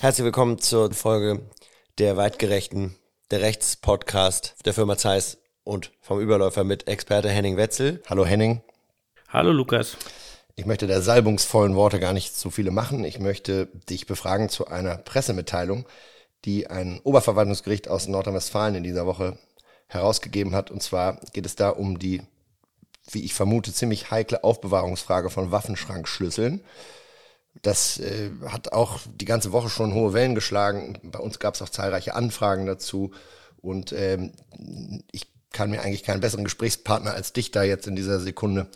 Herzlich willkommen zur Folge der Weitgerechten, der Rechtspodcast der Firma Zeiss und vom Überläufer mit Experte Henning Wetzel. Hallo Henning. Hallo Lukas. Ich möchte der salbungsvollen Worte gar nicht zu viele machen. Ich möchte dich befragen zu einer Pressemitteilung, die ein Oberverwaltungsgericht aus Nordrhein-Westfalen in dieser Woche herausgegeben hat. Und zwar geht es da um die, wie ich vermute, ziemlich heikle Aufbewahrungsfrage von Waffenschrankschlüsseln. Das äh, hat auch die ganze Woche schon hohe Wellen geschlagen. Bei uns gab es auch zahlreiche Anfragen dazu. Und ähm, ich kann mir eigentlich keinen besseren Gesprächspartner als dich da jetzt in dieser Sekunde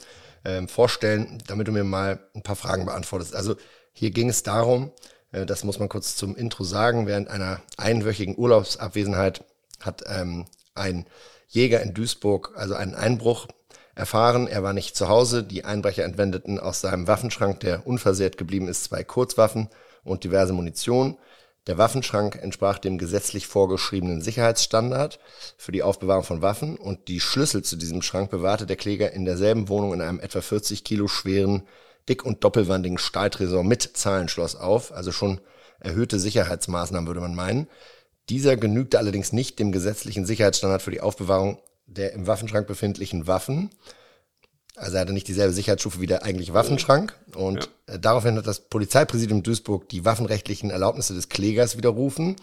ähm, vorstellen, damit du mir mal ein paar Fragen beantwortest. Also hier ging es darum, äh, das muss man kurz zum Intro sagen, während einer einwöchigen Urlaubsabwesenheit hat ähm, ein Jäger in Duisburg also einen Einbruch erfahren. Er war nicht zu Hause. Die Einbrecher entwendeten aus seinem Waffenschrank, der unversehrt geblieben ist, zwei Kurzwaffen und diverse Munition. Der Waffenschrank entsprach dem gesetzlich vorgeschriebenen Sicherheitsstandard für die Aufbewahrung von Waffen und die Schlüssel zu diesem Schrank bewahrte der Kläger in derselben Wohnung in einem etwa 40 Kilo schweren, dick- und doppelwandigen Stahltresor mit Zahlenschloss auf, also schon erhöhte Sicherheitsmaßnahmen würde man meinen. Dieser genügte allerdings nicht dem gesetzlichen Sicherheitsstandard für die Aufbewahrung der im Waffenschrank befindlichen Waffen. Also er hatte nicht dieselbe Sicherheitsstufe wie der eigentliche Waffenschrank. Und ja. Äh, daraufhin hat das Polizeipräsidium Duisburg die waffenrechtlichen Erlaubnisse des Klägers widerrufen.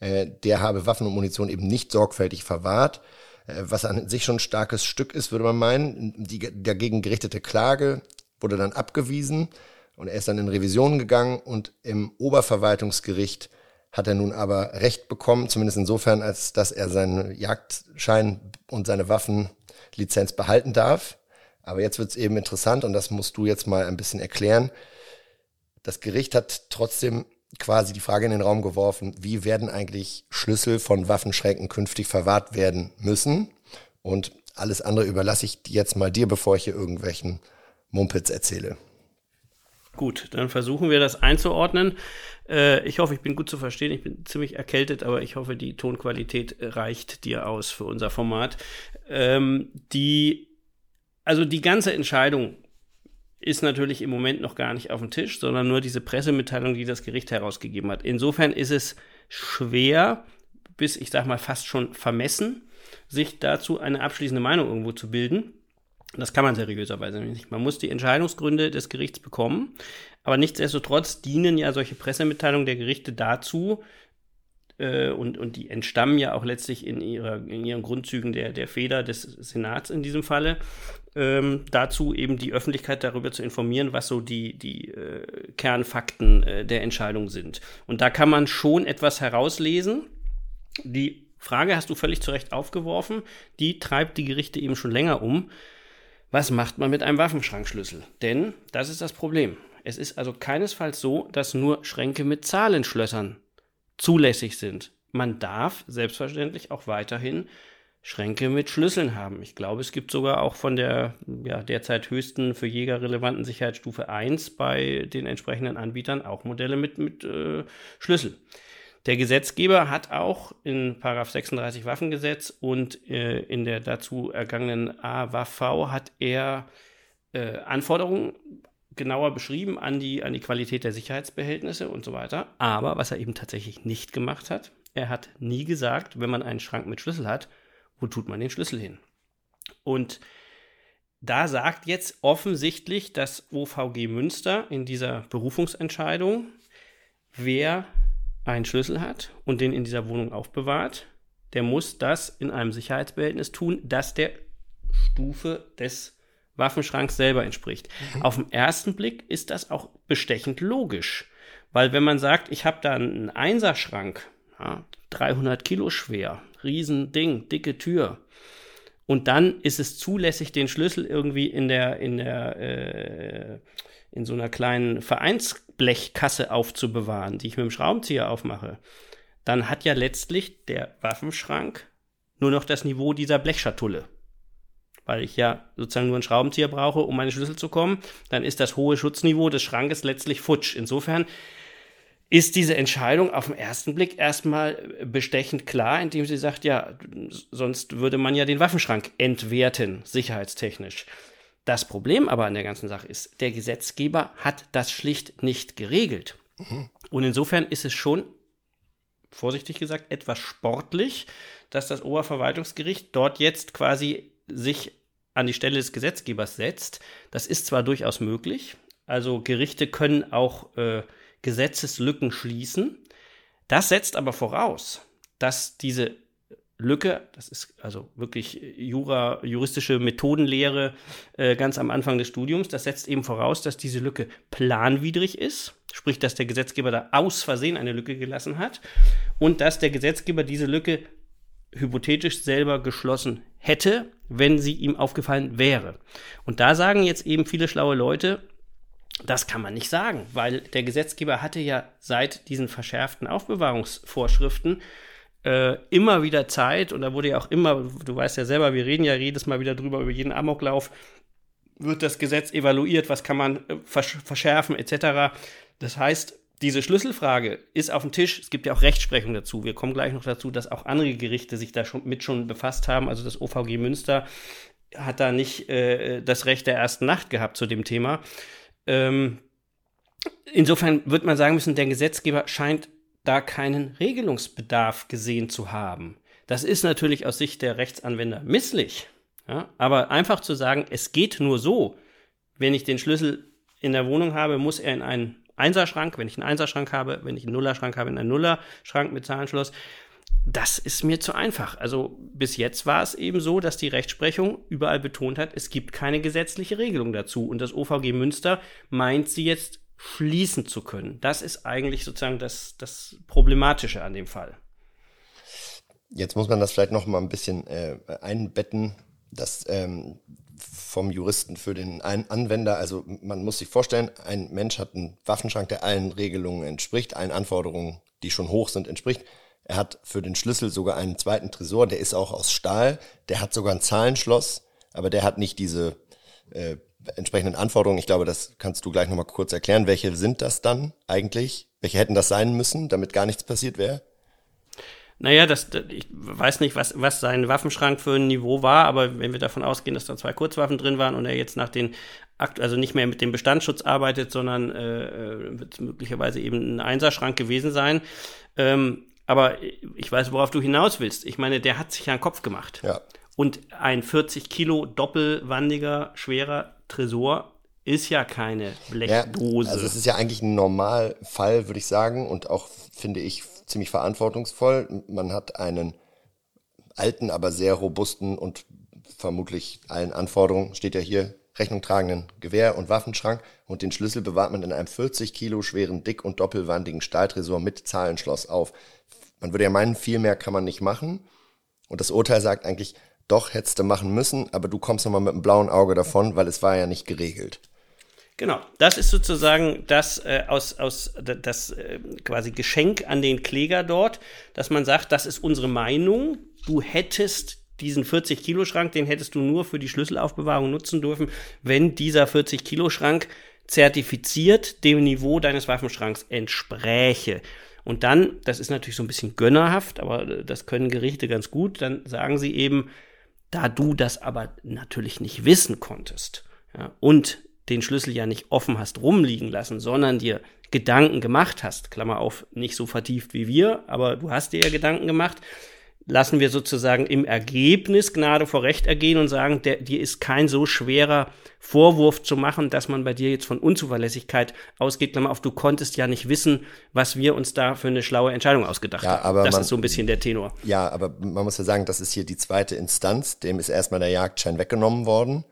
Äh, der habe Waffen und Munition eben nicht sorgfältig verwahrt. Äh, was an sich schon ein starkes Stück ist, würde man meinen. Die dagegen gerichtete Klage wurde dann abgewiesen und er ist dann in Revision gegangen und im Oberverwaltungsgericht hat er nun aber Recht bekommen, zumindest insofern, als dass er seinen Jagdschein und seine Waffenlizenz behalten darf. Aber jetzt wird es eben interessant und das musst du jetzt mal ein bisschen erklären. Das Gericht hat trotzdem quasi die Frage in den Raum geworfen, wie werden eigentlich Schlüssel von Waffenschränken künftig verwahrt werden müssen? Und alles andere überlasse ich jetzt mal dir, bevor ich hier irgendwelchen Mumpitz erzähle. Gut, dann versuchen wir das einzuordnen. Äh, ich hoffe, ich bin gut zu verstehen. Ich bin ziemlich erkältet, aber ich hoffe, die Tonqualität reicht dir aus für unser Format. Ähm, die, also die ganze Entscheidung ist natürlich im Moment noch gar nicht auf dem Tisch, sondern nur diese Pressemitteilung, die das Gericht herausgegeben hat. Insofern ist es schwer, bis ich sag mal fast schon vermessen, sich dazu eine abschließende Meinung irgendwo zu bilden. Das kann man seriöserweise nicht. Man muss die Entscheidungsgründe des Gerichts bekommen. Aber nichtsdestotrotz dienen ja solche Pressemitteilungen der Gerichte dazu, äh, und, und die entstammen ja auch letztlich in, ihrer, in ihren Grundzügen der, der Feder des Senats in diesem Falle, ähm, dazu eben die Öffentlichkeit darüber zu informieren, was so die, die äh, Kernfakten äh, der Entscheidung sind. Und da kann man schon etwas herauslesen. Die Frage hast du völlig zu Recht aufgeworfen, die treibt die Gerichte eben schon länger um was macht man mit einem Waffenschrankschlüssel? Denn das ist das Problem. Es ist also keinesfalls so, dass nur Schränke mit Zahlenschlössern zulässig sind. Man darf selbstverständlich auch weiterhin Schränke mit Schlüsseln haben. Ich glaube, es gibt sogar auch von der ja, derzeit höchsten für Jäger relevanten Sicherheitsstufe 1 bei den entsprechenden Anbietern auch Modelle mit, mit äh, Schlüssel. Der Gesetzgeber hat auch in 36 Waffengesetz und äh, in der dazu ergangenen AWV hat er äh, Anforderungen genauer beschrieben an die, an die Qualität der Sicherheitsbehältnisse und so weiter. Aber was er eben tatsächlich nicht gemacht hat, er hat nie gesagt, wenn man einen Schrank mit Schlüssel hat, wo tut man den Schlüssel hin? Und da sagt jetzt offensichtlich das OVG Münster in dieser Berufungsentscheidung, wer einen Schlüssel hat und den in dieser Wohnung aufbewahrt, der muss das in einem Sicherheitsbehältnis tun, das der Stufe des Waffenschranks selber entspricht. Mhm. Auf den ersten Blick ist das auch bestechend logisch, weil wenn man sagt, ich habe da einen Einserschrank, ja, 300 Kilo schwer, Riesending, dicke Tür, und dann ist es zulässig, den Schlüssel irgendwie in der in der äh, in so einer kleinen Vereinsblechkasse aufzubewahren, die ich mit dem Schraubenzieher aufmache, dann hat ja letztlich der Waffenschrank nur noch das Niveau dieser Blechschatulle. Weil ich ja sozusagen nur einen Schraubenzieher brauche, um meine Schlüssel zu kommen, dann ist das hohe Schutzniveau des Schrankes letztlich futsch. Insofern ist diese Entscheidung auf den ersten Blick erstmal bestechend klar, indem sie sagt, ja, sonst würde man ja den Waffenschrank entwerten, sicherheitstechnisch. Das Problem aber an der ganzen Sache ist, der Gesetzgeber hat das schlicht nicht geregelt. Mhm. Und insofern ist es schon, vorsichtig gesagt, etwas sportlich, dass das Oberverwaltungsgericht dort jetzt quasi sich an die Stelle des Gesetzgebers setzt. Das ist zwar durchaus möglich, also Gerichte können auch äh, Gesetzeslücken schließen. Das setzt aber voraus, dass diese Lücke, das ist also wirklich Jura, juristische Methodenlehre äh, ganz am Anfang des Studiums, das setzt eben voraus, dass diese Lücke planwidrig ist, sprich, dass der Gesetzgeber da aus Versehen eine Lücke gelassen hat und dass der Gesetzgeber diese Lücke hypothetisch selber geschlossen hätte, wenn sie ihm aufgefallen wäre. Und da sagen jetzt eben viele schlaue Leute, das kann man nicht sagen, weil der Gesetzgeber hatte ja seit diesen verschärften Aufbewahrungsvorschriften äh, immer wieder Zeit und da wurde ja auch immer, du weißt ja selber, wir reden ja jedes Mal wieder drüber, über jeden Amoklauf, wird das Gesetz evaluiert, was kann man äh, versch verschärfen etc. Das heißt, diese Schlüsselfrage ist auf dem Tisch. Es gibt ja auch Rechtsprechung dazu. Wir kommen gleich noch dazu, dass auch andere Gerichte sich da schon mit schon befasst haben. Also das OVG Münster hat da nicht äh, das Recht der ersten Nacht gehabt zu dem Thema. Ähm, insofern wird man sagen müssen, der Gesetzgeber scheint da keinen Regelungsbedarf gesehen zu haben. Das ist natürlich aus Sicht der Rechtsanwender misslich. Ja? Aber einfach zu sagen, es geht nur so, wenn ich den Schlüssel in der Wohnung habe, muss er in einen Einserschrank, wenn ich einen Einserschrank habe, wenn ich einen Nullerschrank habe, in einen Nullerschrank mit Zahlenschloss. Das ist mir zu einfach. Also bis jetzt war es eben so, dass die Rechtsprechung überall betont hat, es gibt keine gesetzliche Regelung dazu. Und das OVG Münster meint sie jetzt schließen zu können. Das ist eigentlich sozusagen das, das Problematische an dem Fall. Jetzt muss man das vielleicht noch mal ein bisschen äh, einbetten, dass ähm, vom Juristen für den Anwender, also man muss sich vorstellen, ein Mensch hat einen Waffenschrank, der allen Regelungen entspricht, allen Anforderungen, die schon hoch sind, entspricht. Er hat für den Schlüssel sogar einen zweiten Tresor, der ist auch aus Stahl, der hat sogar ein Zahlenschloss, aber der hat nicht diese äh, entsprechenden Anforderungen. Ich glaube, das kannst du gleich nochmal kurz erklären. Welche sind das dann eigentlich? Welche hätten das sein müssen, damit gar nichts passiert wäre? Naja, das, ich weiß nicht, was, was sein Waffenschrank für ein Niveau war, aber wenn wir davon ausgehen, dass da zwei Kurzwaffen drin waren und er jetzt nach den Akt, also nicht mehr mit dem Bestandsschutz arbeitet, sondern äh, äh wird möglicherweise eben ein Einserschrank gewesen sein. Ähm, aber ich weiß, worauf du hinaus willst. Ich meine, der hat sich ja einen Kopf gemacht. Ja. Und ein 40 Kilo doppelwandiger, schwerer Tresor ist ja keine Blechdose. Ja, also es ist ja eigentlich ein Normalfall, würde ich sagen, und auch, finde ich, ziemlich verantwortungsvoll. Man hat einen alten, aber sehr robusten und vermutlich allen Anforderungen, steht ja hier, Rechnung tragenden Gewehr- und Waffenschrank und den Schlüssel bewahrt man in einem 40 Kilo schweren, dick- und doppelwandigen Stahltresor mit Zahlenschloss auf. Man würde ja meinen, viel mehr kann man nicht machen. Und das Urteil sagt eigentlich, doch hättest du machen müssen, aber du kommst nochmal mit einem blauen Auge davon, weil es war ja nicht geregelt. Genau, das ist sozusagen das äh, aus, aus das äh, quasi Geschenk an den Kläger dort, dass man sagt, das ist unsere Meinung. Du hättest diesen 40 Kilo Schrank, den hättest du nur für die Schlüsselaufbewahrung nutzen dürfen, wenn dieser 40 Kilo Schrank zertifiziert dem Niveau deines Waffenschranks entspräche. Und dann, das ist natürlich so ein bisschen gönnerhaft, aber äh, das können Gerichte ganz gut, dann sagen sie eben, da du das aber natürlich nicht wissen konntest ja, und den Schlüssel ja nicht offen hast rumliegen lassen, sondern dir Gedanken gemacht hast, Klammer auf, nicht so vertieft wie wir, aber du hast dir ja Gedanken gemacht, lassen wir sozusagen im Ergebnis Gnade vor Recht ergehen und sagen, der, dir ist kein so schwerer Vorwurf zu machen, dass man bei dir jetzt von Unzuverlässigkeit ausgeht. Klammer auf, du konntest ja nicht wissen, was wir uns da für eine schlaue Entscheidung ausgedacht ja, haben. das man, ist so ein bisschen der Tenor. Ja, aber man muss ja sagen, das ist hier die zweite Instanz. Dem ist erstmal der Jagdschein weggenommen worden.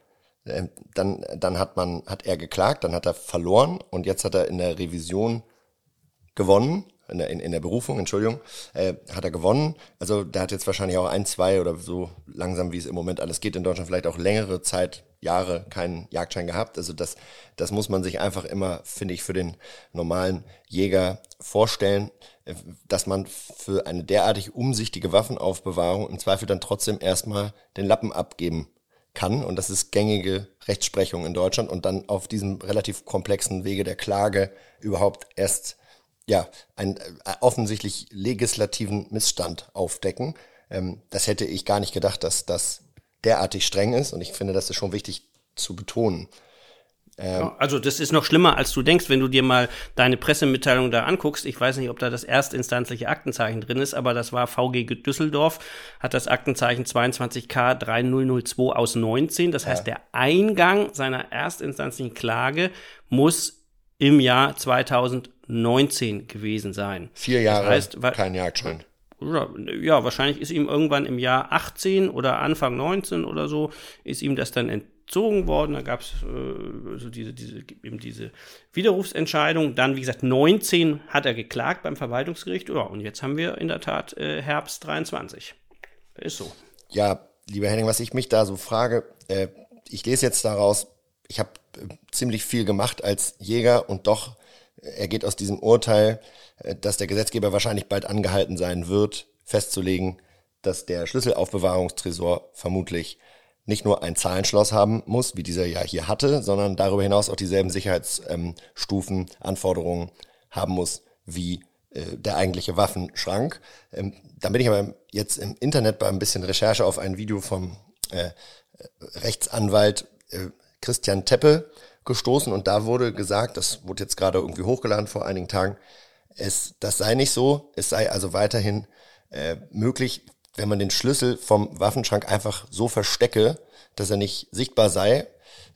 Ähm, dann, dann hat man, hat er geklagt, dann hat er verloren und jetzt hat er in der Revision gewonnen in der, in, in der Berufung, Entschuldigung, äh, hat er gewonnen. Also der hat jetzt wahrscheinlich auch ein, zwei oder so langsam, wie es im Moment alles geht in Deutschland, vielleicht auch längere Zeit, Jahre keinen Jagdschein gehabt. Also das, das muss man sich einfach immer, finde ich, für den normalen Jäger vorstellen, äh, dass man für eine derartig umsichtige Waffenaufbewahrung im Zweifel dann trotzdem erstmal den Lappen abgeben kann. Und das ist gängige Rechtsprechung in Deutschland und dann auf diesem relativ komplexen Wege der Klage überhaupt erst ja, einen äh, offensichtlich legislativen Missstand aufdecken. Ähm, das hätte ich gar nicht gedacht, dass das derartig streng ist und ich finde, das ist schon wichtig zu betonen. Ähm, also das ist noch schlimmer, als du denkst, wenn du dir mal deine Pressemitteilung da anguckst. Ich weiß nicht, ob da das erstinstanzliche Aktenzeichen drin ist, aber das war VG Düsseldorf, hat das Aktenzeichen 22K 3002 aus 19. Das heißt, ja. der Eingang seiner erstinstanzlichen Klage muss im Jahr 2019 gewesen sein. Vier Jahre, das heißt, kein Jagdschein. Ja, wahrscheinlich ist ihm irgendwann im Jahr 18 oder Anfang 19 oder so, ist ihm das dann entzogen worden. Da gab es äh, also diese, diese, eben diese Widerrufsentscheidung. Dann, wie gesagt, 19 hat er geklagt beim Verwaltungsgericht. Ja, und jetzt haben wir in der Tat äh, Herbst 23. Ist so. Ja, lieber Henning, was ich mich da so frage, äh, ich lese jetzt daraus, ich habe äh, ziemlich viel gemacht als Jäger und doch er geht aus diesem Urteil, äh, dass der Gesetzgeber wahrscheinlich bald angehalten sein wird, festzulegen, dass der Schlüsselaufbewahrungstresor vermutlich nicht nur ein Zahlenschloss haben muss, wie dieser ja hier hatte, sondern darüber hinaus auch dieselben Sicherheitsstufen, ähm, Anforderungen haben muss wie äh, der eigentliche Waffenschrank. Ähm, dann bin ich aber jetzt im Internet bei ein bisschen Recherche auf ein Video vom äh, Rechtsanwalt äh, Christian Teppe gestoßen und da wurde gesagt, das wurde jetzt gerade irgendwie hochgeladen vor einigen Tagen, es, das sei nicht so, es sei also weiterhin äh, möglich, wenn man den Schlüssel vom Waffenschrank einfach so verstecke, dass er nicht sichtbar sei,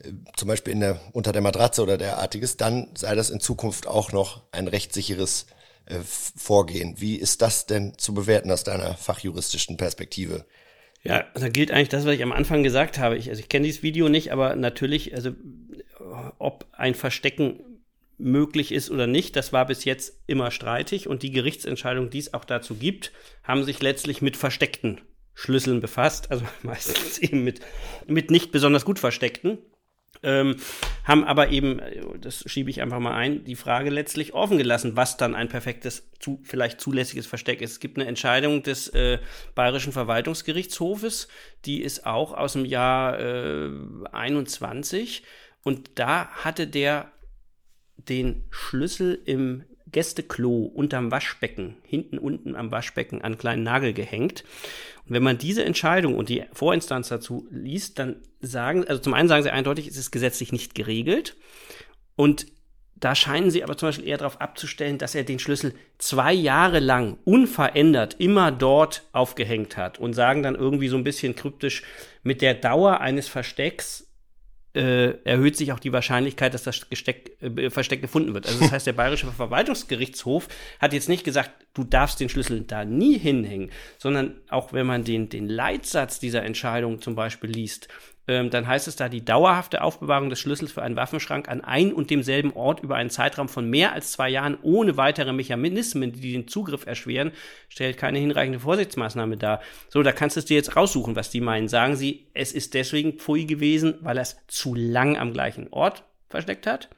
äh, zum Beispiel in der, unter der Matratze oder derartiges, dann sei das in Zukunft auch noch ein rechtssicheres äh, Vorgehen. Wie ist das denn zu bewerten aus deiner fachjuristischen Perspektive? Ja, da gilt eigentlich das, was ich am Anfang gesagt habe. Ich, also ich kenne dieses Video nicht, aber natürlich, also ob ein Verstecken möglich ist oder nicht, das war bis jetzt immer streitig und die Gerichtsentscheidung, die es auch dazu gibt, haben sich letztlich mit versteckten Schlüsseln befasst, also meistens eben mit, mit nicht besonders gut versteckten. Ähm, haben aber eben, das schiebe ich einfach mal ein, die Frage letztlich offen gelassen, was dann ein perfektes, zu, vielleicht zulässiges Versteck ist. Es gibt eine Entscheidung des äh, Bayerischen Verwaltungsgerichtshofes, die ist auch aus dem Jahr äh, 21 und da hatte der den Schlüssel im Gästeklo unterm Waschbecken, hinten unten am Waschbecken an kleinen Nagel gehängt. Und wenn man diese Entscheidung und die Vorinstanz dazu liest, dann sagen, also zum einen sagen sie eindeutig, es ist gesetzlich nicht geregelt. Und da scheinen sie aber zum Beispiel eher darauf abzustellen, dass er den Schlüssel zwei Jahre lang unverändert immer dort aufgehängt hat und sagen dann irgendwie so ein bisschen kryptisch, mit der Dauer eines Verstecks äh, erhöht sich auch die Wahrscheinlichkeit, dass das Gesteck, äh, Versteck gefunden wird. Also das heißt, der Bayerische Verwaltungsgerichtshof hat jetzt nicht gesagt, du darfst den Schlüssel da nie hinhängen, sondern auch wenn man den, den Leitsatz dieser Entscheidung zum Beispiel liest, ähm, dann heißt es da die dauerhafte Aufbewahrung des Schlüssels für einen Waffenschrank an ein und demselben Ort über einen Zeitraum von mehr als zwei Jahren ohne weitere Mechanismen, die den Zugriff erschweren, stellt keine hinreichende Vorsichtsmaßnahme dar. So, da kannst du es dir jetzt raussuchen, was die meinen. Sagen sie, es ist deswegen Pfui gewesen, weil er es zu lang am gleichen Ort versteckt hat?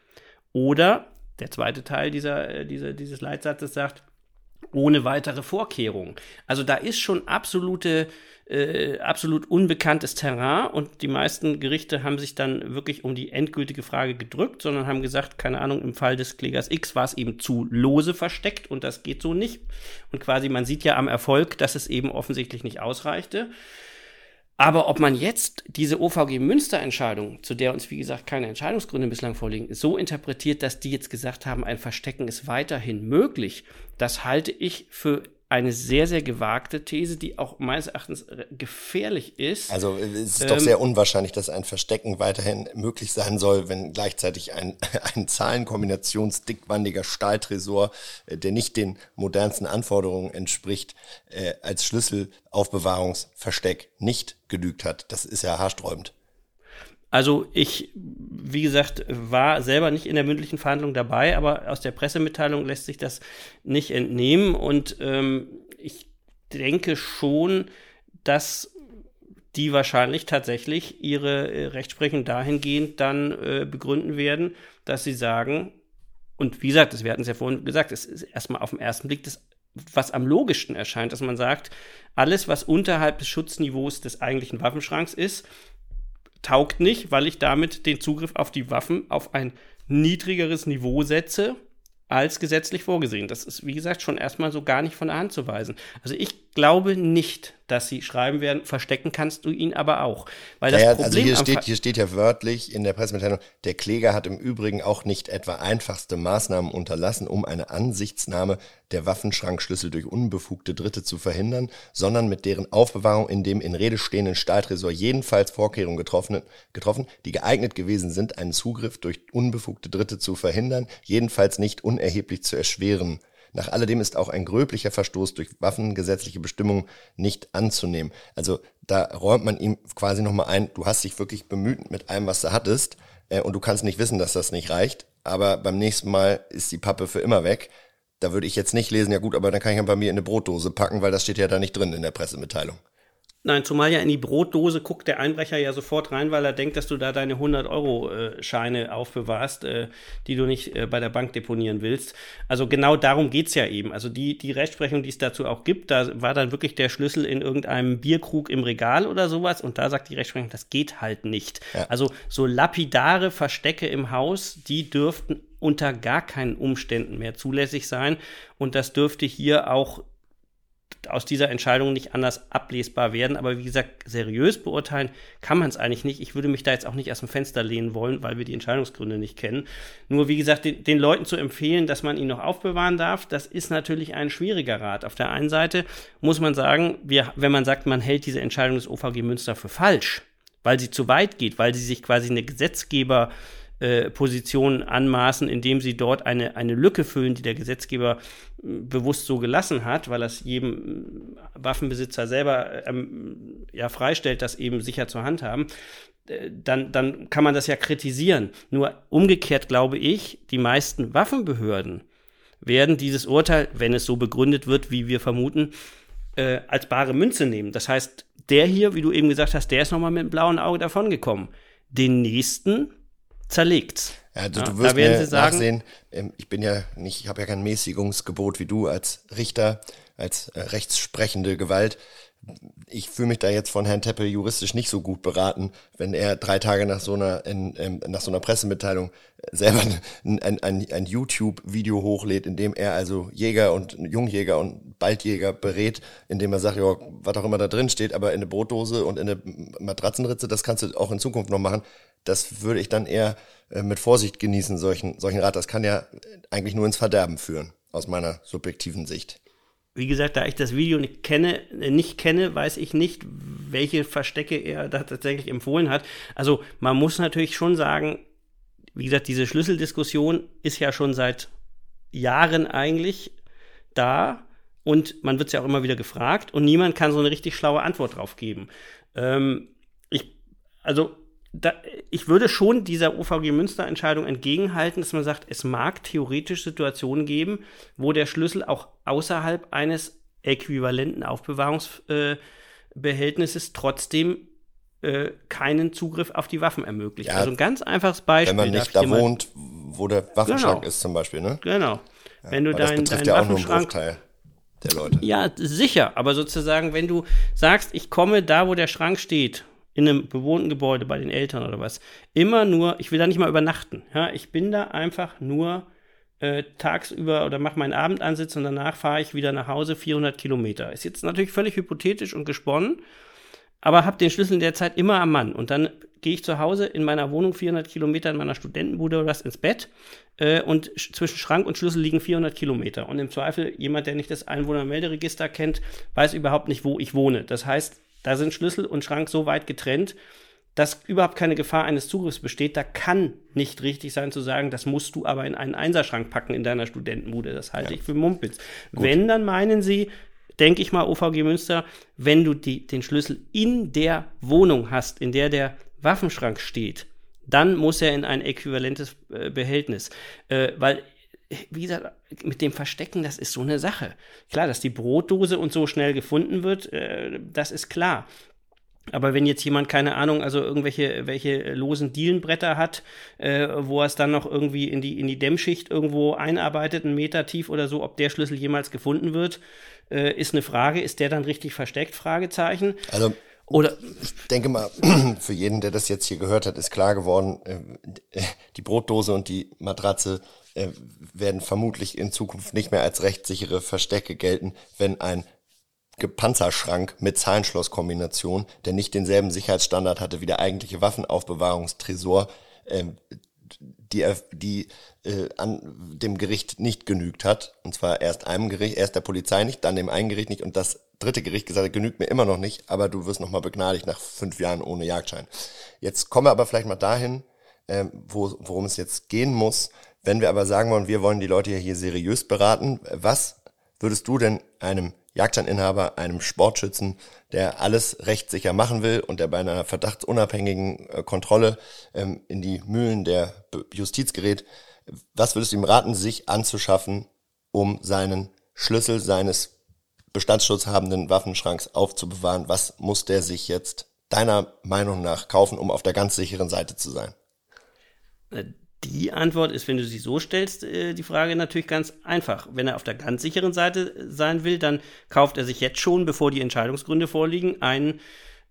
Oder der zweite Teil dieser, äh, dieser, dieses Leitsatzes sagt, ohne weitere Vorkehrungen. Also da ist schon absolute äh, absolut unbekanntes Terrain und die meisten Gerichte haben sich dann wirklich um die endgültige Frage gedrückt, sondern haben gesagt, keine Ahnung, im Fall des Klägers X war es eben zu lose versteckt und das geht so nicht. Und quasi, man sieht ja am Erfolg, dass es eben offensichtlich nicht ausreichte. Aber ob man jetzt diese OVG Münster-Entscheidung, zu der uns wie gesagt keine Entscheidungsgründe bislang vorliegen, so interpretiert, dass die jetzt gesagt haben, ein Verstecken ist weiterhin möglich, das halte ich für eine sehr, sehr gewagte These, die auch meines Erachtens gefährlich ist. Also es ist ähm, doch sehr unwahrscheinlich, dass ein Verstecken weiterhin möglich sein soll, wenn gleichzeitig ein, ein zahlenkombinationsdickwandiger Stahltresor, äh, der nicht den modernsten Anforderungen entspricht, äh, als Schlüsselaufbewahrungsversteck nicht genügt hat. Das ist ja haarsträubend. Also ich, wie gesagt, war selber nicht in der mündlichen Verhandlung dabei, aber aus der Pressemitteilung lässt sich das nicht entnehmen. Und ähm, ich denke schon, dass die wahrscheinlich tatsächlich ihre äh, Rechtsprechung dahingehend dann äh, begründen werden, dass sie sagen, und wie gesagt, wir hatten es ja vorhin gesagt, es ist erstmal auf den ersten Blick das, was am logischsten erscheint, dass man sagt, alles, was unterhalb des Schutzniveaus des eigentlichen Waffenschranks ist, taugt nicht, weil ich damit den Zugriff auf die Waffen auf ein niedrigeres Niveau setze als gesetzlich vorgesehen. Das ist, wie gesagt, schon erstmal so gar nicht von der Hand zu weisen. Also ich ich glaube nicht, dass sie schreiben werden, verstecken kannst du ihn aber auch. Weil das Ja, ja, Problem also hier steht, hier steht ja wörtlich in der Pressemitteilung, der Kläger hat im Übrigen auch nicht etwa einfachste Maßnahmen unterlassen, um eine Ansichtsnahme der Waffenschrankschlüssel durch unbefugte Dritte zu verhindern, sondern mit deren Aufbewahrung in dem in Rede stehenden Stahltresor jedenfalls Vorkehrungen getroffen, getroffen, die geeignet gewesen sind, einen Zugriff durch unbefugte Dritte zu verhindern, jedenfalls nicht unerheblich zu erschweren. Nach alledem ist auch ein gröblicher Verstoß durch waffengesetzliche Bestimmungen nicht anzunehmen. Also da räumt man ihm quasi nochmal ein, du hast dich wirklich bemüht mit allem, was du hattest, äh, und du kannst nicht wissen, dass das nicht reicht, aber beim nächsten Mal ist die Pappe für immer weg. Da würde ich jetzt nicht lesen, ja gut, aber dann kann ich ja bei mir in eine Brotdose packen, weil das steht ja da nicht drin in der Pressemitteilung. Nein, zumal ja in die Brotdose guckt der Einbrecher ja sofort rein, weil er denkt, dass du da deine 100-Euro-Scheine aufbewahrst, äh, die du nicht äh, bei der Bank deponieren willst. Also genau darum geht's ja eben. Also die, die Rechtsprechung, die es dazu auch gibt, da war dann wirklich der Schlüssel in irgendeinem Bierkrug im Regal oder sowas und da sagt die Rechtsprechung, das geht halt nicht. Ja. Also so lapidare Verstecke im Haus, die dürften unter gar keinen Umständen mehr zulässig sein und das dürfte hier auch aus dieser Entscheidung nicht anders ablesbar werden. Aber wie gesagt, seriös beurteilen kann man es eigentlich nicht. Ich würde mich da jetzt auch nicht aus dem Fenster lehnen wollen, weil wir die Entscheidungsgründe nicht kennen. Nur wie gesagt, den, den Leuten zu empfehlen, dass man ihn noch aufbewahren darf, das ist natürlich ein schwieriger Rat. Auf der einen Seite muss man sagen, wir, wenn man sagt, man hält diese Entscheidung des OVG Münster für falsch, weil sie zu weit geht, weil sie sich quasi eine Gesetzgeber äh, Position anmaßen, indem sie dort eine, eine Lücke füllen, die der Gesetzgeber mh, bewusst so gelassen hat, weil das jedem mh, Waffenbesitzer selber ähm, ja freistellt, das eben sicher zur Hand haben, äh, dann, dann kann man das ja kritisieren. Nur umgekehrt glaube ich, die meisten Waffenbehörden werden dieses Urteil, wenn es so begründet wird, wie wir vermuten, äh, als bare Münze nehmen. Das heißt, der hier, wie du eben gesagt hast, der ist nochmal mit dem blauen Auge davongekommen. Den nächsten zerlegt's. Ja, du, wirst werden mir sie sagen- nachsehen, ähm, ich bin ja nicht, ich habe ja kein Mäßigungsgebot wie du als Richter, als äh, rechtssprechende Gewalt. Ich fühle mich da jetzt von Herrn Teppel juristisch nicht so gut beraten, wenn er drei Tage nach so einer, in, ähm, nach so einer Pressemitteilung selber ein, ein, ein, ein YouTube-Video hochlädt, in dem er also Jäger und Jungjäger und Baldjäger berät, indem er sagt, ja, was auch immer da drin steht, aber in eine Brotdose und in eine Matratzenritze, das kannst du auch in Zukunft noch machen. Das würde ich dann eher äh, mit Vorsicht genießen, solchen, solchen Rat. Das kann ja eigentlich nur ins Verderben führen, aus meiner subjektiven Sicht. Wie gesagt, da ich das Video nicht kenne, äh, nicht kenne, weiß ich nicht, welche Verstecke er da tatsächlich empfohlen hat. Also man muss natürlich schon sagen, wie gesagt, diese Schlüsseldiskussion ist ja schon seit Jahren eigentlich da und man wird es ja auch immer wieder gefragt und niemand kann so eine richtig schlaue Antwort drauf geben. Ähm, ich, also da, ich würde schon dieser OVG Münster-Entscheidung entgegenhalten, dass man sagt, es mag theoretisch Situationen geben, wo der Schlüssel auch außerhalb eines äquivalenten Aufbewahrungsbehältnisses äh, trotzdem äh, keinen Zugriff auf die Waffen ermöglicht. Ja, also ein ganz einfaches Beispiel. Wenn man nicht ich da wohnt, wo der Waffenschrank Genau. ist zum Beispiel, ne? Genau. Wenn du Weil das deinen betrifft ja auch nur einen Bruchteil der Leute. Ja, sicher, aber sozusagen, wenn du sagst, ich komme da, wo der Schrank steht, in einem bewohnten Gebäude bei den Eltern oder was, immer nur, ich will da nicht mal übernachten. Ja, ich bin da einfach nur äh, tagsüber oder mache meinen Abendansitz und danach fahre ich wieder nach Hause 400 Kilometer. Ist jetzt natürlich völlig hypothetisch und gesponnen, aber habe den Schlüssel in der Zeit immer am Mann. Und dann gehe ich zu Hause in meiner Wohnung 400 Kilometer in meiner Studentenbude oder was ins Bett äh, und sch- zwischen Schrank und Schlüssel liegen 400 Kilometer. Und im Zweifel, jemand, der nicht das Einwohnermelderegister kennt, weiß überhaupt nicht, wo ich wohne. Das heißt, da sind Schlüssel und Schrank so weit getrennt, dass überhaupt keine Gefahr eines Zugriffs besteht. Da kann nicht richtig sein zu sagen, das musst du aber in einen Einserschrank packen in deiner Studentenbude. Das halte ich für Mumpitz. Wenn, dann meinen sie, denke ich mal, OVG Münster, wenn du die, den Schlüssel in der Wohnung hast, in der der Waffenschrank steht, dann muss er in ein äquivalentes äh, Behältnis. Äh, weil, wie gesagt, mit dem Verstecken, das ist so eine Sache. Klar, dass die Brotdose und so schnell gefunden wird, äh, das ist klar. Aber wenn jetzt jemand, keine Ahnung, also irgendwelche welche losen Dielenbretter hat, äh, wo er es dann noch irgendwie in die, in die Dämmschicht irgendwo einarbeitet, einen Meter tief oder so, ob der Schlüssel jemals gefunden wird, äh, ist eine Frage. Ist der dann richtig versteckt? Fragezeichen. Also Oder ich denke mal, für jeden, der das jetzt hier gehört hat, ist klar geworden, äh, die Brotdose und die Matratze äh, werden vermutlich in Zukunft nicht mehr als rechtssichere Verstecke gelten, wenn ein Panzerschrank mit Zahlenschlosskombination, der nicht denselben Sicherheitsstandard hatte wie der eigentliche Waffenaufbewahrungstresor, äh, die, die äh, an dem Gericht nicht genügt hat. Und zwar erst einem Gericht, erst der Polizei nicht, dann dem einen Gericht nicht und das dritte Gericht gesagt hat, genügt mir immer noch nicht, aber du wirst nochmal begnadigt nach fünf Jahren ohne Jagdschein. Jetzt kommen wir aber vielleicht mal dahin, äh, wo, worum es jetzt gehen muss. Wenn wir aber sagen wollen, wir wollen die Leute hier seriös beraten, was würdest du denn einem Jagdscheininhaber, einem Sportschützen, der alles rechtssicher machen will und der bei einer verdachtsunabhängigen äh, Kontrolle ähm, in die Mühlen der Justiz gerät, was würdest du ihm raten, sich anzuschaffen, um seinen Schlüssel seines bestandsschutzhabenden Waffenschranks aufzubewahren? Was muss der sich jetzt deiner Meinung nach kaufen, um auf der ganz sicheren Seite zu sein? Die Antwort ist, wenn du sie so stellst, äh, die Frage natürlich ganz einfach. Wenn er auf der ganz sicheren Seite sein will, dann kauft er sich jetzt schon, bevor die Entscheidungsgründe vorliegen, einen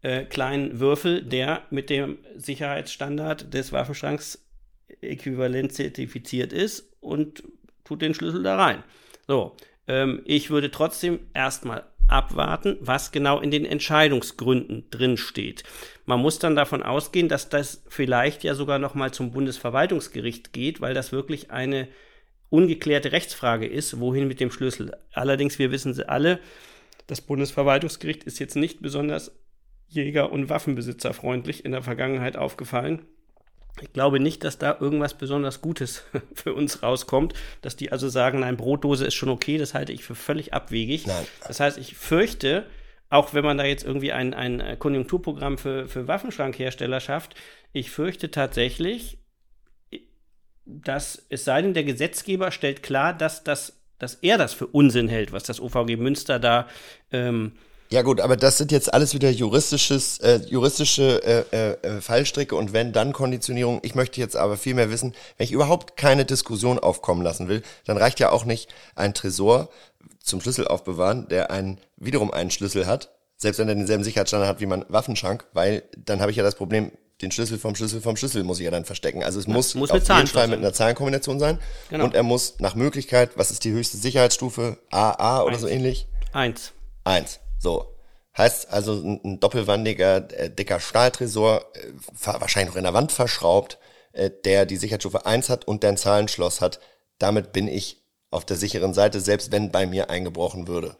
äh, kleinen Würfel, der mit dem Sicherheitsstandard des Waffenschranks äquivalent zertifiziert ist und tut den Schlüssel da rein. So, ähm, ich würde trotzdem erstmal abwarten, was genau in den Entscheidungsgründen drin steht. Man muss dann davon ausgehen, dass das vielleicht ja sogar noch mal zum Bundesverwaltungsgericht geht, weil das wirklich eine ungeklärte Rechtsfrage ist, wohin mit dem Schlüssel. Allerdings, wir wissen sie alle, das Bundesverwaltungsgericht ist jetzt nicht besonders Jäger- und Waffenbesitzerfreundlich in der Vergangenheit aufgefallen. Ich glaube nicht, dass da irgendwas besonders Gutes für uns rauskommt, dass die also sagen, nein, Brotdose ist schon okay, das halte ich für völlig abwegig. Nein. Das heißt, ich fürchte, auch wenn man da jetzt irgendwie ein, ein Konjunkturprogramm für, für Waffenschrankhersteller schafft, ich fürchte tatsächlich, dass es sei denn, der Gesetzgeber stellt klar, dass, das, dass er das für Unsinn hält, was das OVG Münster da ähm, ja gut, aber das sind jetzt alles wieder juristisches, äh, juristische äh, äh, äh, Fallstricke und wenn dann Konditionierung. Ich möchte jetzt aber viel mehr wissen, wenn ich überhaupt keine Diskussion aufkommen lassen will, dann reicht ja auch nicht ein Tresor zum Schlüssel aufbewahren, der einen wiederum einen Schlüssel hat, selbst wenn er denselben Sicherheitsstandard hat wie mein Waffenschrank, weil dann habe ich ja das Problem, den Schlüssel vom Schlüssel vom Schlüssel muss ich ja dann verstecken. Also es ja, muss, muss auf jeden Fall mit einer Zahlenkombination sein. Genau. Und er muss nach Möglichkeit, was ist die höchste Sicherheitsstufe? AA oder Eins. so ähnlich? Eins. Eins. So. Heißt also ein, ein doppelwandiger, äh, dicker Stahltresor, äh, wahrscheinlich noch in der Wand verschraubt, äh, der die Sicherheitsstufe 1 hat und der ein Zahlenschloss hat. Damit bin ich auf der sicheren Seite, selbst wenn bei mir eingebrochen würde.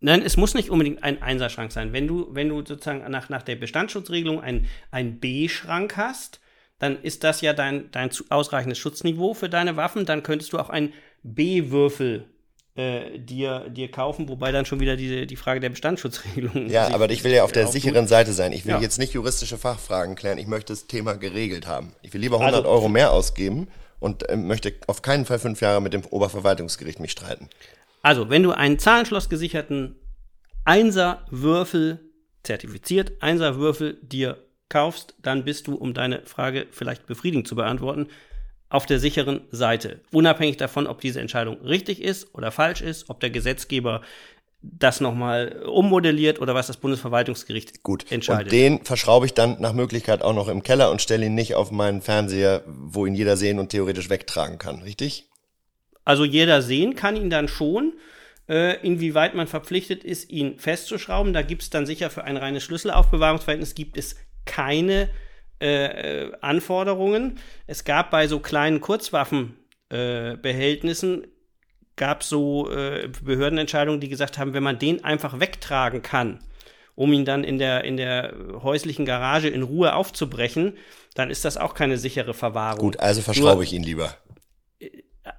Nein, es muss nicht unbedingt ein Einserschrank sein. Wenn du, wenn du sozusagen nach, nach der Bestandsschutzregelung ein, ein B-Schrank hast, dann ist das ja dein, dein ausreichendes Schutzniveau für deine Waffen. Dann könntest du auch einen B-Würfel äh, dir, dir kaufen, wobei dann schon wieder die, die Frage der Bestandsschutzregelung. Ja, aber ich will ja auf der sicheren Seite sein. Ich will ja. jetzt nicht juristische Fachfragen klären. Ich möchte das Thema geregelt haben. Ich will lieber 100 also, Euro mehr ausgeben und äh, möchte auf keinen Fall fünf Jahre mit dem Oberverwaltungsgericht mich streiten. Also, wenn du einen zahlenschlossgesicherten Einser-Würfel zertifiziert, Einser-Würfel dir kaufst, dann bist du, um deine Frage vielleicht befriedigend zu beantworten, auf der sicheren Seite. Unabhängig davon, ob diese Entscheidung richtig ist oder falsch ist, ob der Gesetzgeber das nochmal ummodelliert oder was das Bundesverwaltungsgericht Gut. entscheidet. Und den verschraube ich dann nach Möglichkeit auch noch im Keller und stelle ihn nicht auf meinen Fernseher, wo ihn jeder sehen und theoretisch wegtragen kann, richtig? Also jeder sehen kann ihn dann schon. Äh, inwieweit man verpflichtet ist, ihn festzuschrauben, da gibt es dann sicher für ein reines Schlüsselaufbewahrungsverhältnis gibt es keine äh, äh, Anforderungen. Es gab bei so kleinen Kurzwaffenbehältnissen äh, gab so äh, Behördenentscheidungen, die gesagt haben, wenn man den einfach wegtragen kann, um ihn dann in der, in der häuslichen Garage in Ruhe aufzubrechen, dann ist das auch keine sichere Verwahrung. Gut, also verschraube ich ihn lieber. Äh,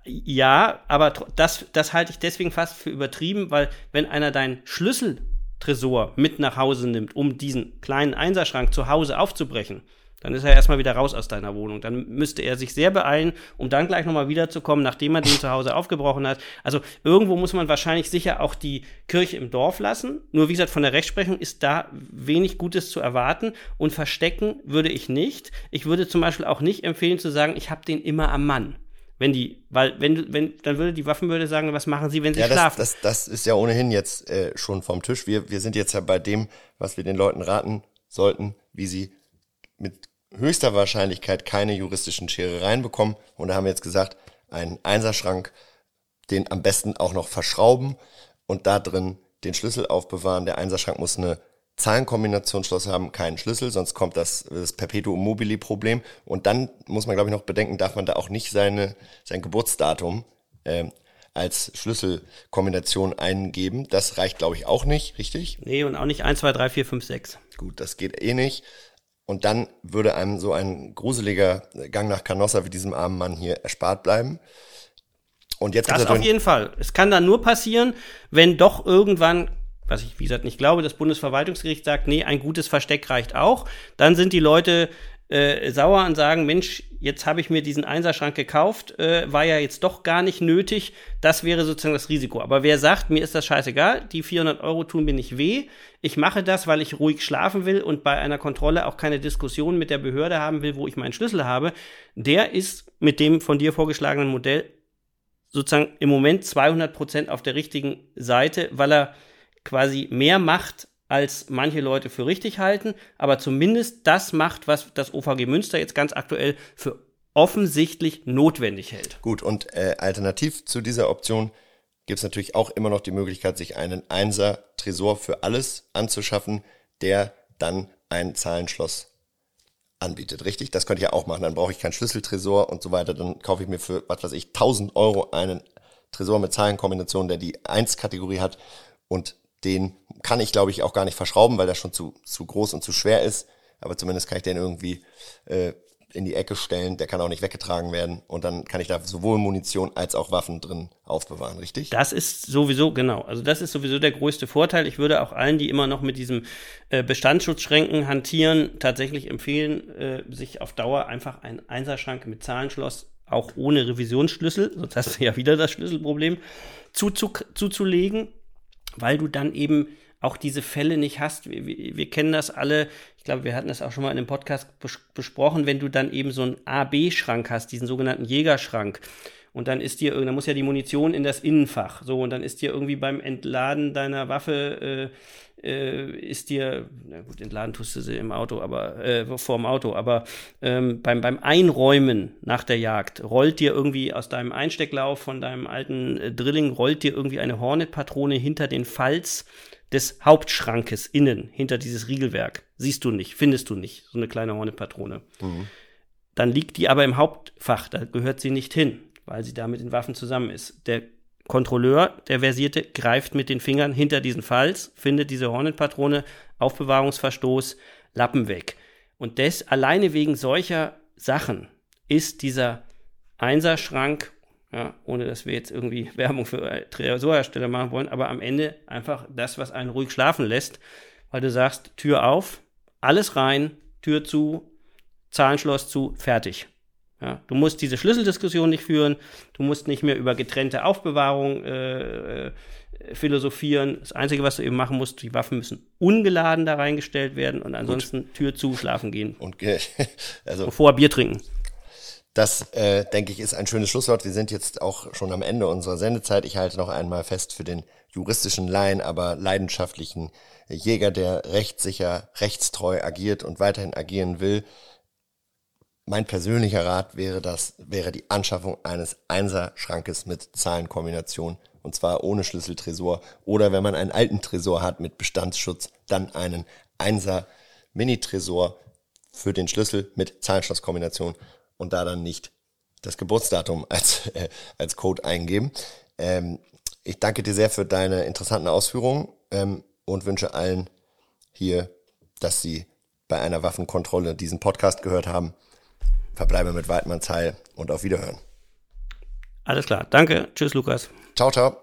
ja, aber das, das halte ich deswegen fast für übertrieben, weil wenn einer deinen Schlüsseltresor mit nach Hause nimmt, um diesen kleinen Einserschrank zu Hause aufzubrechen, dann ist er erstmal wieder raus aus deiner Wohnung. Dann müsste er sich sehr beeilen, um dann gleich nochmal wiederzukommen, nachdem er den zu Hause aufgebrochen hat. Also irgendwo muss man wahrscheinlich sicher auch die Kirche im Dorf lassen. Nur wie gesagt, von der Rechtsprechung ist da wenig Gutes zu erwarten. Und verstecken würde ich nicht. Ich würde zum Beispiel auch nicht empfehlen zu sagen, ich habe den immer am Mann. Wenn die, weil, wenn du, wenn, dann würde die Waffenbehörde sagen, was machen sie, wenn sie ja, das, schlafen? Das, das ist ja ohnehin jetzt äh, schon vom Tisch. Wir, wir sind jetzt ja bei dem, was wir den Leuten raten sollten, wie sie mit höchster Wahrscheinlichkeit keine juristischen Scherereien bekommen. Und da haben wir jetzt gesagt, einen Einserschrank, den am besten auch noch verschrauben und da drin den Schlüssel aufbewahren. Der Einserschrank muss eine Zahlenkombinationsschloss haben, keinen Schlüssel, sonst kommt das, das Perpetuum mobile Problem. Und dann muss man, glaube ich, noch bedenken, darf man da auch nicht seine, sein Geburtsdatum äh, als Schlüsselkombination eingeben. Das reicht, glaube ich, auch nicht, richtig? Nee, und auch nicht 1, 2, 3, 4, 5, 6. Gut, das geht eh nicht. Und dann würde einem so ein gruseliger Gang nach Canossa wie diesem armen Mann hier erspart bleiben. Und jetzt das auf jeden Fall. Es kann dann nur passieren, wenn doch irgendwann, was ich wie gesagt nicht glaube, das Bundesverwaltungsgericht sagt, nee, ein gutes Versteck reicht auch. Dann sind die Leute äh, sauer und sagen, Mensch, jetzt habe ich mir diesen Einserschrank gekauft, äh, war ja jetzt doch gar nicht nötig. Das wäre sozusagen das Risiko. Aber wer sagt, mir ist das scheißegal, die 400 Euro tun mir nicht weh, ich mache das, weil ich ruhig schlafen will und bei einer Kontrolle auch keine Diskussion mit der Behörde haben will, wo ich meinen Schlüssel habe, der ist mit dem von dir vorgeschlagenen Modell sozusagen im Moment 200 Prozent auf der richtigen Seite, weil er quasi mehr macht, als manche Leute für richtig halten, aber zumindest das macht, was das OVG Münster jetzt ganz aktuell für offensichtlich notwendig hält. Gut, und äh, alternativ zu dieser Option gibt es natürlich auch immer noch die Möglichkeit, sich einen Einser-Tresor für alles anzuschaffen, der dann ein Zahlenschloss anbietet, richtig? Das könnte ich ja auch machen. Dann brauche ich keinen Schlüsseltresor und so weiter. Dann kaufe ich mir für, was weiß ich, 1000 Euro einen Tresor mit Zahlenkombinationen, der die 1-Kategorie hat und den kann ich, glaube ich, auch gar nicht verschrauben, weil der schon zu, zu groß und zu schwer ist. Aber zumindest kann ich den irgendwie äh, in die Ecke stellen. Der kann auch nicht weggetragen werden. Und dann kann ich da sowohl Munition als auch Waffen drin aufbewahren, richtig? Das ist sowieso, genau. Also das ist sowieso der größte Vorteil. Ich würde auch allen, die immer noch mit diesem äh, Bestandsschutzschränken hantieren, tatsächlich empfehlen, äh, sich auf Dauer einfach einen Einserschrank mit Zahlenschloss, auch ohne Revisionsschlüssel, sonst hast du ja wieder das Schlüsselproblem, zuzu zuzulegen weil du dann eben auch diese Fälle nicht hast. Wir, wir, wir, kennen das alle. Ich glaube, wir hatten das auch schon mal in dem Podcast bes besprochen, wenn du dann eben so einen A-B-Schrank hast, diesen sogenannten Jägerschrank. Und dann ist dir, dann muss ja die Munition in das Innenfach. So, und dann ist dir irgendwie beim Entladen deiner Waffe äh, äh, ist dir, na gut, entladen tust du sie im Auto, aber äh, vorm Auto, aber ähm, beim, beim Einräumen nach der Jagd rollt dir irgendwie aus deinem Einstecklauf von deinem alten äh, Drilling, rollt dir irgendwie eine Hornet-Patrone hinter den Falz des Hauptschrankes innen, hinter dieses Riegelwerk. Siehst du nicht, findest du nicht, so eine kleine Hornet-Patrone. Mhm. Dann liegt die aber im Hauptfach, da gehört sie nicht hin, weil sie da mit den Waffen zusammen ist. Der Kontrolleur, der Versierte, greift mit den Fingern hinter diesen Falz, findet diese Hornet-Patrone, Aufbewahrungsverstoß, Lappen weg. Und das alleine wegen solcher Sachen ist dieser Einserschrank, ja, ohne dass wir jetzt irgendwie Werbung für Tresorhersteller machen wollen, aber am Ende einfach das, was einen ruhig schlafen lässt, weil du sagst, Tür auf, alles rein, Tür zu, Zahlenschloss zu, fertig. Ja, du musst diese Schlüsseldiskussion nicht führen, du musst nicht mehr über getrennte Aufbewahrung äh, äh, philosophieren. Das Einzige, was du eben machen musst, die Waffen müssen ungeladen da reingestellt werden und ansonsten Gut. Tür zu, schlafen gehen. Und also bevor Bier trinken. Das, äh, denke ich, ist ein schönes Schlusswort. Wir sind jetzt auch schon am Ende unserer Sendezeit. Ich halte noch einmal fest für den juristischen Laien, aber leidenschaftlichen Jäger, der rechtssicher, rechtstreu agiert und weiterhin agieren will mein persönlicher Rat wäre das, wäre die Anschaffung eines Einser-Schrankes mit Zahlenkombination. Und zwar ohne Schlüsseltresor. Oder wenn man einen alten Tresor hat mit Bestandsschutz, dann einen Einser Mini-Tresor für den Schlüssel mit Zahlenschlosskombination und da dann nicht das Geburtsdatum als, äh, als Code eingeben. Ähm, ich danke dir sehr für deine interessanten Ausführungen ähm, und wünsche allen hier, dass sie bei einer Waffenkontrolle diesen Podcast gehört haben verbleibe mit Weidmanns Heil und auf Wiederhören. Alles klar. Danke. Tschüss, Lukas. Ciao, ciao.